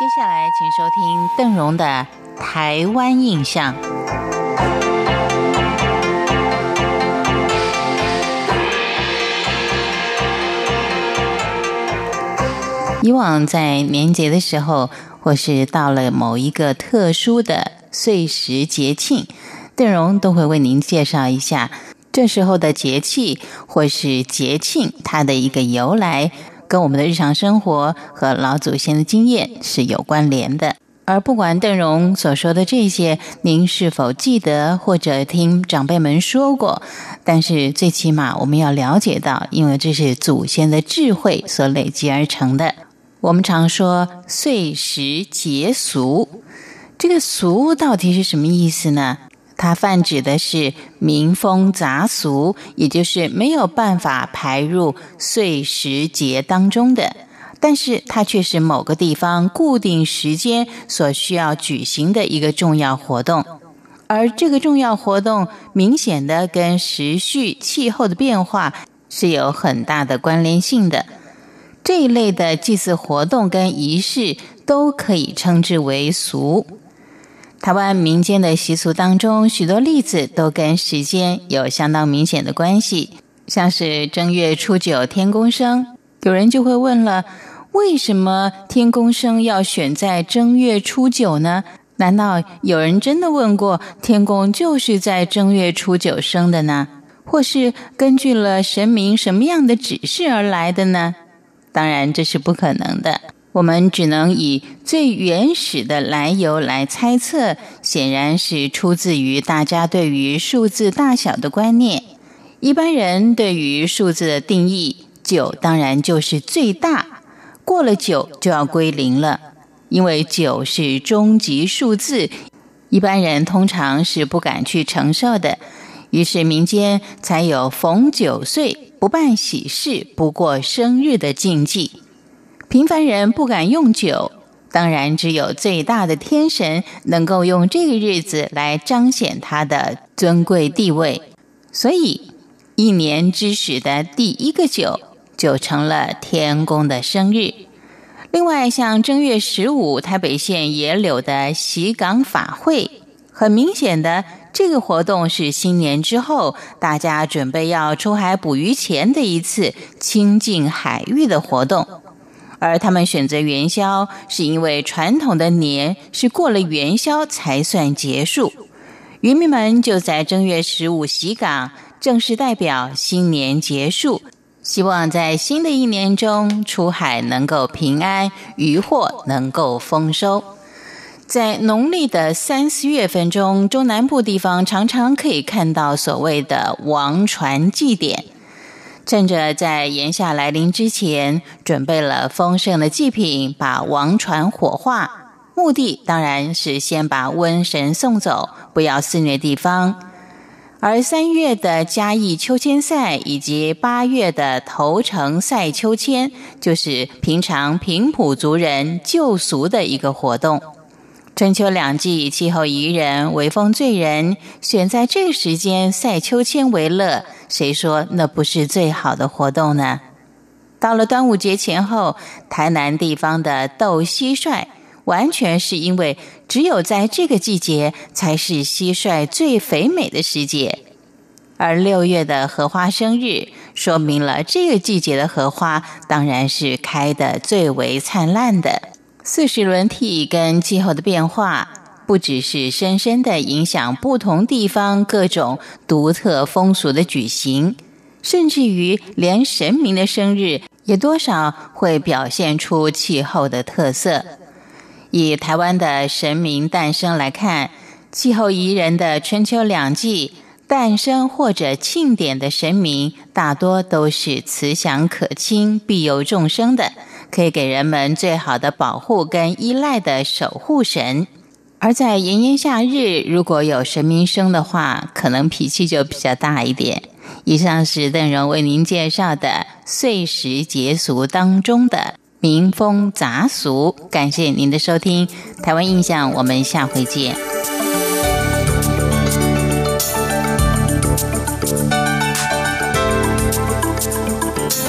接下来，请收听邓荣的《台湾印象》。以往在年节的时候，或是到了某一个特殊的岁时节庆，邓荣都会为您介绍一下这时候的节气或是节庆它的一个由来。跟我们的日常生活和老祖先的经验是有关联的，而不管邓荣所说的这些，您是否记得或者听长辈们说过，但是最起码我们要了解到，因为这是祖先的智慧所累积而成的。我们常说岁时节俗，这个俗到底是什么意思呢？它泛指的是民风杂俗，也就是没有办法排入岁时节当中的，但是它却是某个地方固定时间所需要举行的一个重要活动，而这个重要活动明显的跟时序、气候的变化是有很大的关联性的。这一类的祭祀活动跟仪式都可以称之为俗。台湾民间的习俗当中，许多例子都跟时间有相当明显的关系，像是正月初九天公生，有人就会问了：为什么天公生要选在正月初九呢？难道有人真的问过天公就是在正月初九生的呢？或是根据了神明什么样的指示而来的呢？当然，这是不可能的。我们只能以最原始的来由来猜测，显然是出自于大家对于数字大小的观念。一般人对于数字的定义，九当然就是最大，过了九就要归零了，因为九是终极数字，一般人通常是不敢去承受的。于是民间才有逢九岁不办喜事、不过生日的禁忌。平凡人不敢用酒，当然只有最大的天神能够用这个日子来彰显他的尊贵地位。所以，一年之始的第一个酒就成了天公的生日。另外，像正月十五，台北县野柳的喜港法会，很明显的，这个活动是新年之后大家准备要出海捕鱼前的一次亲近海域的活动。而他们选择元宵，是因为传统的年是过了元宵才算结束。渔民们就在正月十五洗港，正式代表新年结束，希望在新的一年中出海能够平安，渔获能够丰收。在农历的三四月份中，中南部地方常常可以看到所谓的王船祭典。趁着在炎夏来临之前，准备了丰盛的祭品，把王船火化，目的当然是先把瘟神送走，不要肆虐地方。而三月的嘉义秋千赛以及八月的头城赛秋千，就是平常平埔族人救俗的一个活动。春秋两季，气候宜人，微风醉人，选在这个时间赛秋千为乐，谁说那不是最好的活动呢？到了端午节前后，台南地方的斗蟋蟀，完全是因为只有在这个季节才是蟋蟀最肥美的时节，而六月的荷花生日，说明了这个季节的荷花当然是开的最为灿烂的。四时轮替跟气候的变化，不只是深深的影响不同地方各种独特风俗的举行，甚至于连神明的生日也多少会表现出气候的特色。以台湾的神明诞生来看，气候宜人的春秋两季诞生或者庆典的神明，大多都是慈祥可亲、庇佑众生的。可以给人们最好的保护跟依赖的守护神，而在炎炎夏日，如果有神明生的话，可能脾气就比较大一点。以上是邓荣为您介绍的岁时节俗当中的民风杂俗，感谢您的收听，台湾印象，我们下回见。